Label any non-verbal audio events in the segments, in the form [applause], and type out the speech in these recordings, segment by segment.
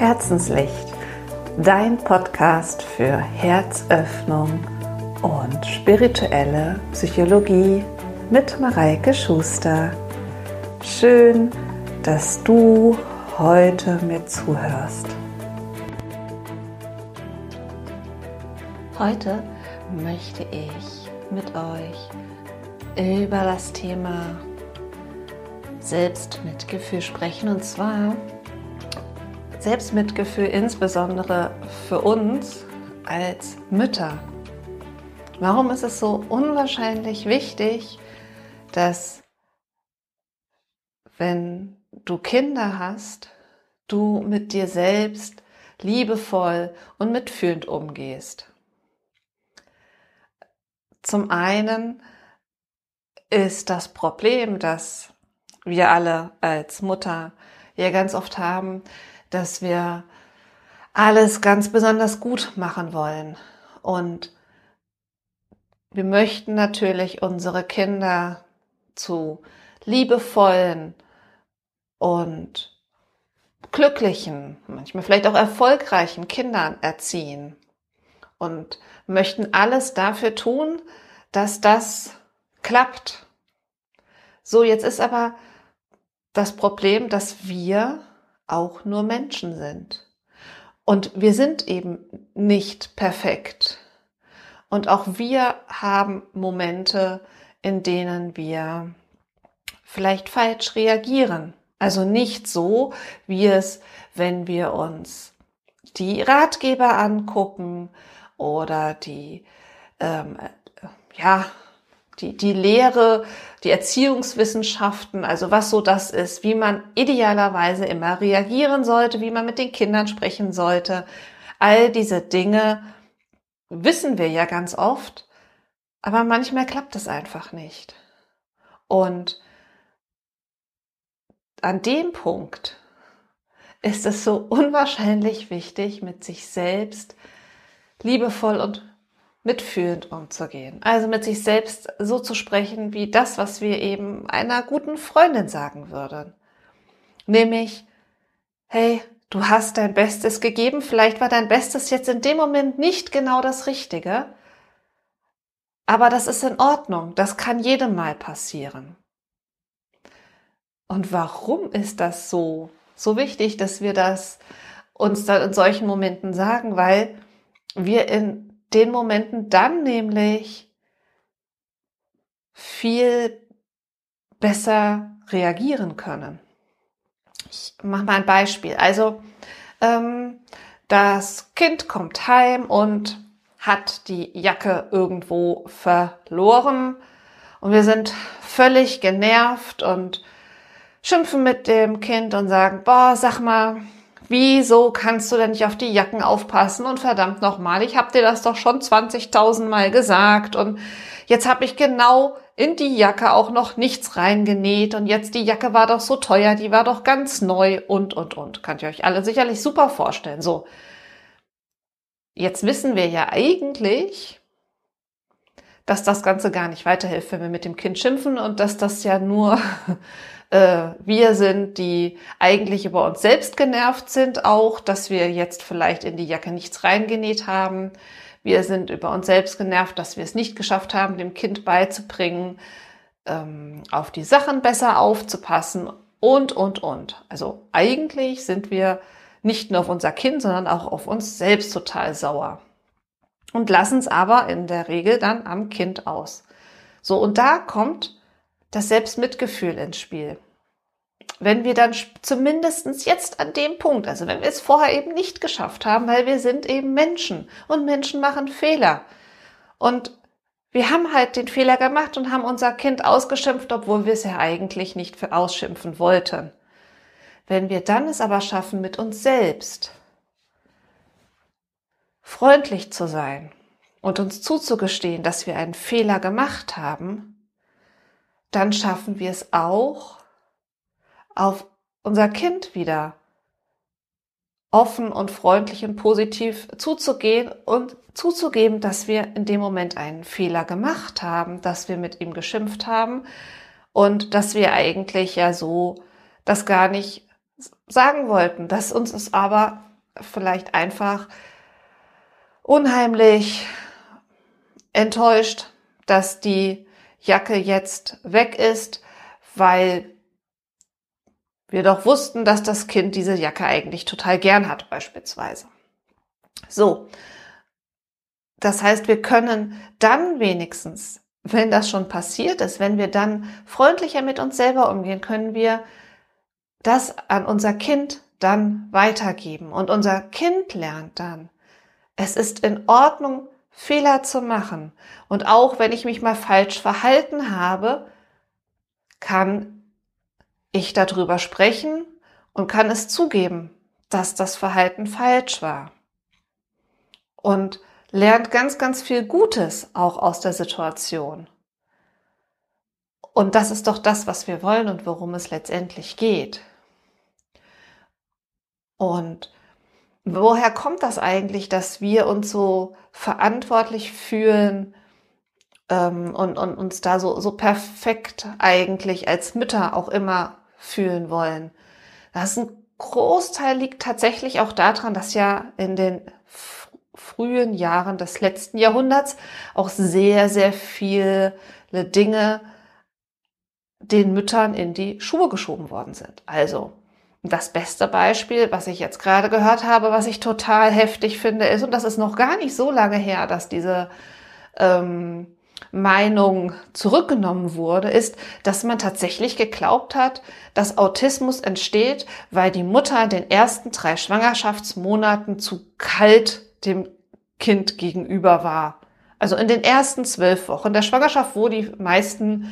Herzenslicht, dein Podcast für Herzöffnung und spirituelle Psychologie mit Mareike Schuster. Schön, dass du heute mir zuhörst. Heute möchte ich mit euch über das Thema Selbstmitgefühl sprechen und zwar Selbstmitgefühl insbesondere für uns als Mütter. Warum ist es so unwahrscheinlich wichtig, dass wenn du Kinder hast, du mit dir selbst liebevoll und mitfühlend umgehst? Zum einen ist das Problem, das wir alle als Mutter ja ganz oft haben, dass wir alles ganz besonders gut machen wollen. Und wir möchten natürlich unsere Kinder zu liebevollen und glücklichen, manchmal vielleicht auch erfolgreichen Kindern erziehen und möchten alles dafür tun, dass das klappt. So, jetzt ist aber das Problem, dass wir auch nur Menschen sind. Und wir sind eben nicht perfekt. Und auch wir haben Momente, in denen wir vielleicht falsch reagieren. Also nicht so, wie es, wenn wir uns die Ratgeber angucken oder die ähm, ja die, die Lehre, die Erziehungswissenschaften, also was so das ist, wie man idealerweise immer reagieren sollte, wie man mit den Kindern sprechen sollte. All diese Dinge wissen wir ja ganz oft, aber manchmal klappt es einfach nicht. Und an dem Punkt ist es so unwahrscheinlich wichtig, mit sich selbst liebevoll und mitfühlend umzugehen. Also mit sich selbst so zu sprechen, wie das, was wir eben einer guten Freundin sagen würden. Nämlich, hey, du hast dein Bestes gegeben, vielleicht war dein Bestes jetzt in dem Moment nicht genau das Richtige, aber das ist in Ordnung, das kann jedem mal passieren. Und warum ist das so, so wichtig, dass wir das uns dann in solchen Momenten sagen? Weil wir in den Momenten dann nämlich viel besser reagieren können. Ich mache mal ein Beispiel. Also ähm, das Kind kommt heim und hat die Jacke irgendwo verloren und wir sind völlig genervt und schimpfen mit dem Kind und sagen, boah, sag mal, Wieso kannst du denn nicht auf die Jacken aufpassen? Und verdammt nochmal, ich habe dir das doch schon 20.000 Mal gesagt und jetzt habe ich genau in die Jacke auch noch nichts reingenäht und jetzt die Jacke war doch so teuer, die war doch ganz neu und, und, und. Könnt ihr euch alle sicherlich super vorstellen. So. Jetzt wissen wir ja eigentlich, dass das Ganze gar nicht weiterhilft, wenn wir mit dem Kind schimpfen und dass das ja nur [laughs] äh, wir sind, die eigentlich über uns selbst genervt sind, auch, dass wir jetzt vielleicht in die Jacke nichts reingenäht haben. Wir sind über uns selbst genervt, dass wir es nicht geschafft haben, dem Kind beizubringen, ähm, auf die Sachen besser aufzupassen und, und, und. Also eigentlich sind wir nicht nur auf unser Kind, sondern auch auf uns selbst total sauer. Und lassen es aber in der Regel dann am Kind aus. So, und da kommt das Selbstmitgefühl ins Spiel. Wenn wir dann zumindestens jetzt an dem Punkt, also wenn wir es vorher eben nicht geschafft haben, weil wir sind eben Menschen und Menschen machen Fehler. Und wir haben halt den Fehler gemacht und haben unser Kind ausgeschimpft, obwohl wir es ja eigentlich nicht für ausschimpfen wollten. Wenn wir dann es aber schaffen, mit uns selbst freundlich zu sein und uns zuzugestehen, dass wir einen Fehler gemacht haben, dann schaffen wir es auch, auf unser Kind wieder offen und freundlich und positiv zuzugehen und zuzugeben, dass wir in dem Moment einen Fehler gemacht haben, dass wir mit ihm geschimpft haben und dass wir eigentlich ja so das gar nicht sagen wollten, dass uns es aber vielleicht einfach unheimlich enttäuscht, dass die Jacke jetzt weg ist, weil wir doch wussten, dass das Kind diese Jacke eigentlich total gern hat, beispielsweise. So. Das heißt, wir können dann wenigstens, wenn das schon passiert ist, wenn wir dann freundlicher mit uns selber umgehen, können wir das an unser Kind dann weitergeben. Und unser Kind lernt dann, es ist in Ordnung, Fehler zu machen. Und auch wenn ich mich mal falsch verhalten habe, kann ich darüber sprechen und kann es zugeben, dass das Verhalten falsch war. Und lernt ganz, ganz viel Gutes auch aus der Situation. Und das ist doch das, was wir wollen und worum es letztendlich geht. Und woher kommt das eigentlich, dass wir uns so verantwortlich fühlen ähm, und, und uns da so, so perfekt eigentlich als Mütter auch immer fühlen wollen? Das ist ein Großteil liegt tatsächlich auch daran, dass ja in den frühen Jahren des letzten Jahrhunderts auch sehr, sehr viele Dinge den Müttern in die Schuhe geschoben worden sind. Also das beste Beispiel, was ich jetzt gerade gehört habe, was ich total heftig finde, ist, und das ist noch gar nicht so lange her, dass diese ähm, Meinung zurückgenommen wurde, ist, dass man tatsächlich geglaubt hat, dass Autismus entsteht, weil die Mutter in den ersten drei Schwangerschaftsmonaten zu kalt dem Kind gegenüber war. Also in den ersten zwölf Wochen der Schwangerschaft, wo die meisten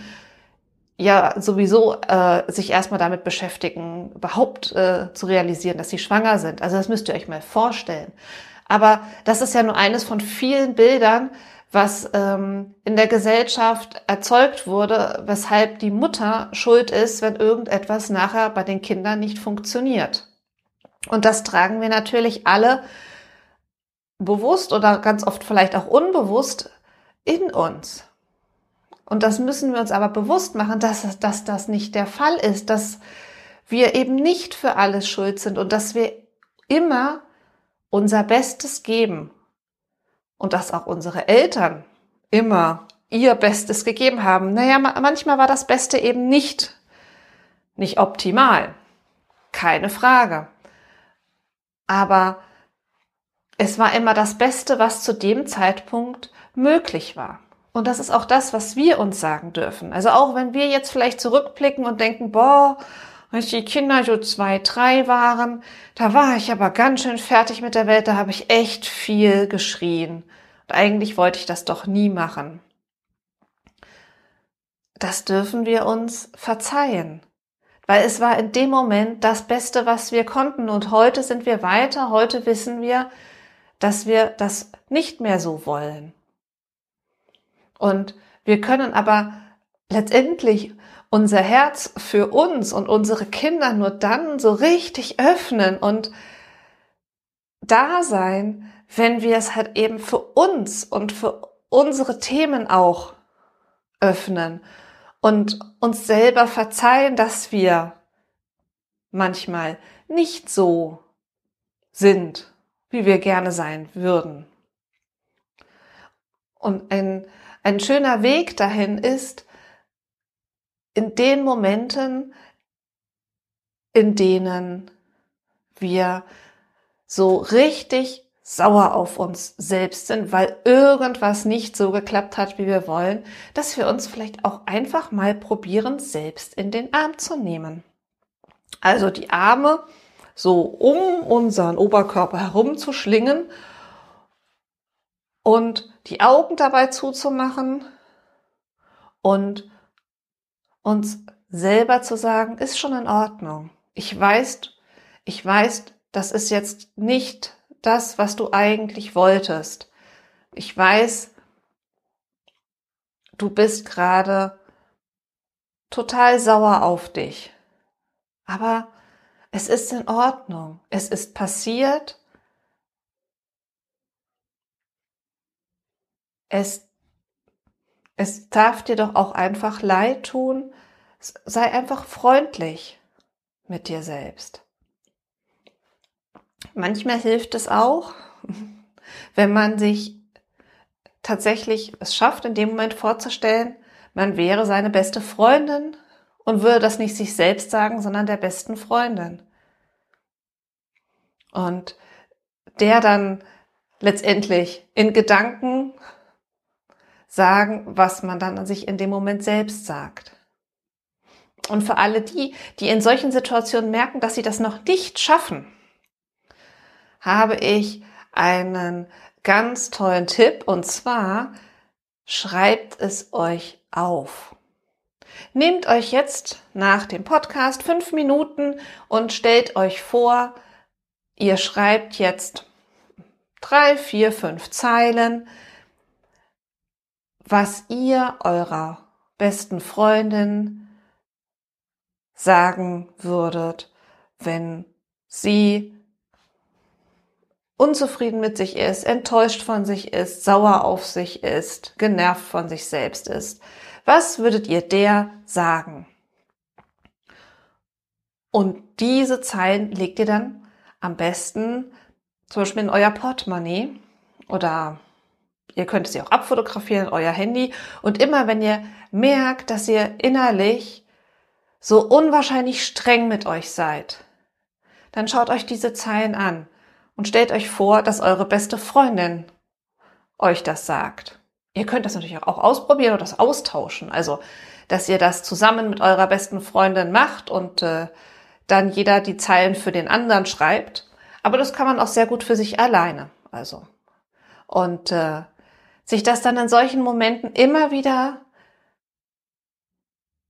ja sowieso äh, sich erstmal damit beschäftigen, überhaupt äh, zu realisieren, dass sie schwanger sind. Also das müsst ihr euch mal vorstellen. Aber das ist ja nur eines von vielen Bildern, was ähm, in der Gesellschaft erzeugt wurde, weshalb die Mutter schuld ist, wenn irgendetwas nachher bei den Kindern nicht funktioniert. Und das tragen wir natürlich alle bewusst oder ganz oft vielleicht auch unbewusst in uns. Und das müssen wir uns aber bewusst machen, dass, dass das nicht der Fall ist, dass wir eben nicht für alles schuld sind und dass wir immer unser Bestes geben und dass auch unsere Eltern immer ihr Bestes gegeben haben. Naja, manchmal war das Beste eben nicht, nicht optimal. Keine Frage. Aber es war immer das Beste, was zu dem Zeitpunkt möglich war. Und das ist auch das, was wir uns sagen dürfen. Also auch wenn wir jetzt vielleicht zurückblicken und denken, boah, als die Kinder so zwei, drei waren, da war ich aber ganz schön fertig mit der Welt, da habe ich echt viel geschrien. Und eigentlich wollte ich das doch nie machen. Das dürfen wir uns verzeihen. Weil es war in dem Moment das Beste, was wir konnten. Und heute sind wir weiter. Heute wissen wir, dass wir das nicht mehr so wollen. Und wir können aber letztendlich unser Herz für uns und unsere Kinder nur dann so richtig öffnen und da sein, wenn wir es halt eben für uns und für unsere Themen auch öffnen und uns selber verzeihen, dass wir manchmal nicht so sind, wie wir gerne sein würden. Und ein ein schöner Weg dahin ist, in den Momenten, in denen wir so richtig sauer auf uns selbst sind, weil irgendwas nicht so geklappt hat, wie wir wollen, dass wir uns vielleicht auch einfach mal probieren, selbst in den Arm zu nehmen. Also die Arme so um unseren Oberkörper herum zu schlingen und die Augen dabei zuzumachen und uns selber zu sagen, ist schon in Ordnung. Ich weiß, ich weiß, das ist jetzt nicht das, was du eigentlich wolltest. Ich weiß, du bist gerade total sauer auf dich. Aber es ist in Ordnung. Es ist passiert es, es darf dir doch auch einfach leid tun. Sei einfach freundlich mit dir selbst. Manchmal hilft es auch, [laughs] wenn man sich tatsächlich es schafft, in dem Moment vorzustellen, man wäre seine beste Freundin und würde das nicht sich selbst sagen, sondern der besten Freundin. Und der dann letztendlich in Gedanken sagen, was man dann an sich in dem Moment selbst sagt. Und für alle die, die in solchen Situationen merken, dass sie das noch nicht schaffen, habe ich einen ganz tollen Tipp und zwar schreibt es euch auf. Nehmt euch jetzt nach dem Podcast fünf Minuten und stellt euch vor, ihr schreibt jetzt drei, vier, fünf Zeilen, was ihr eurer besten Freundin sagen würdet, wenn sie unzufrieden mit sich ist, enttäuscht von sich ist, sauer auf sich ist, genervt von sich selbst ist. Was würdet ihr der sagen? Und diese Zeilen legt ihr dann am besten zum Beispiel in euer Portemonnaie oder ihr könnt sie auch abfotografieren, euer Handy. Und immer wenn ihr merkt, dass ihr innerlich so unwahrscheinlich streng mit euch seid, dann schaut euch diese Zeilen an und stellt euch vor, dass eure beste Freundin euch das sagt. Ihr könnt das natürlich auch ausprobieren oder das austauschen. Also, dass ihr das zusammen mit eurer besten Freundin macht und äh, dann jeder die Zeilen für den anderen schreibt. Aber das kann man auch sehr gut für sich alleine. Also. Und äh, sich das dann in solchen Momenten immer wieder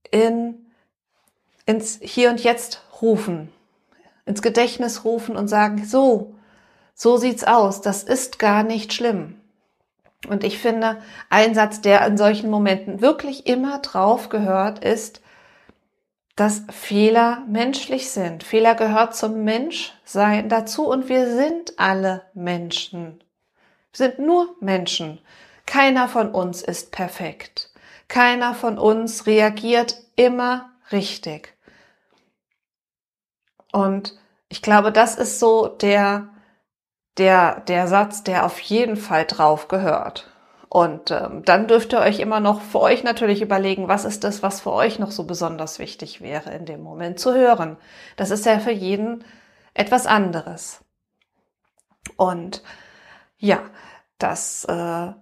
in, ins Hier und Jetzt rufen, ins Gedächtnis rufen und sagen, so, so sieht's aus, das ist gar nicht schlimm. Und ich finde, ein Satz, der in solchen Momenten wirklich immer drauf gehört, ist, dass Fehler menschlich sind. Fehler gehört zum Menschsein dazu und wir sind alle Menschen. Wir sind nur Menschen. Keiner von uns ist perfekt. Keiner von uns reagiert immer richtig. Und ich glaube, das ist so der, der, der Satz, der auf jeden Fall drauf gehört. Und ähm, dann dürft ihr euch immer noch für euch natürlich überlegen, was ist das, was für euch noch so besonders wichtig wäre in dem Moment zu hören. Das ist ja für jeden etwas anderes. Und ja, das äh,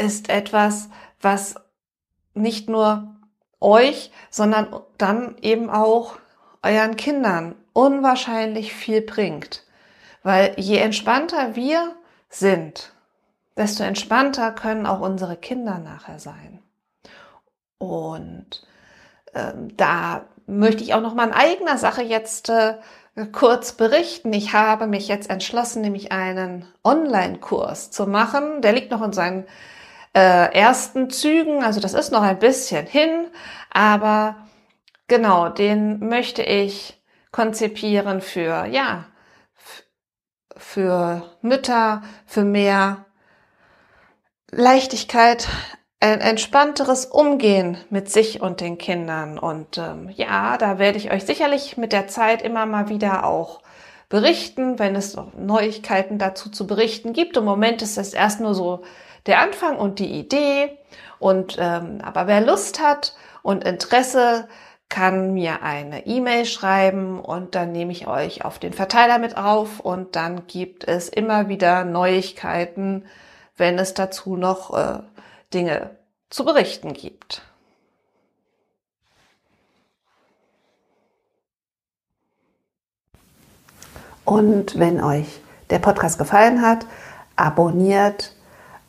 ist etwas, was nicht nur euch, sondern dann eben auch euren Kindern unwahrscheinlich viel bringt. Weil je entspannter wir sind, desto entspannter können auch unsere Kinder nachher sein. Und ähm, da möchte ich auch noch mal in eigener Sache jetzt äh, kurz berichten. Ich habe mich jetzt entschlossen, nämlich einen Online-Kurs zu machen. Der liegt noch in seinen äh, ersten Zügen, also das ist noch ein bisschen hin, aber genau, den möchte ich konzipieren für, ja, für Mütter, für mehr Leichtigkeit, ein entspannteres Umgehen mit sich und den Kindern. Und ähm, ja, da werde ich euch sicherlich mit der Zeit immer mal wieder auch berichten, wenn es noch Neuigkeiten dazu zu berichten gibt. Im Moment ist das erst nur so der Anfang und die Idee. Und ähm, aber wer Lust hat und Interesse, kann mir eine E-Mail schreiben und dann nehme ich euch auf den Verteiler mit auf und dann gibt es immer wieder Neuigkeiten wenn es dazu noch äh, Dinge zu berichten gibt. Und wenn euch der Podcast gefallen hat, abonniert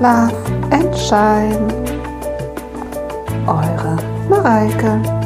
Love and Shine. Eure Mareike.